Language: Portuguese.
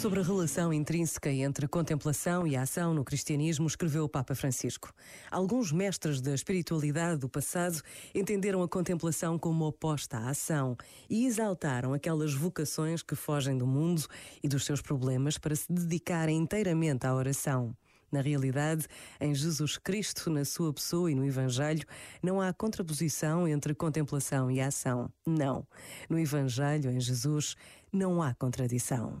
Sobre a relação intrínseca entre contemplação e ação no cristianismo, escreveu o Papa Francisco. Alguns mestres da espiritualidade do passado entenderam a contemplação como oposta à ação e exaltaram aquelas vocações que fogem do mundo e dos seus problemas para se dedicarem inteiramente à oração. Na realidade, em Jesus Cristo, na sua pessoa e no Evangelho, não há contraposição entre contemplação e ação. Não. No Evangelho, em Jesus, não há contradição.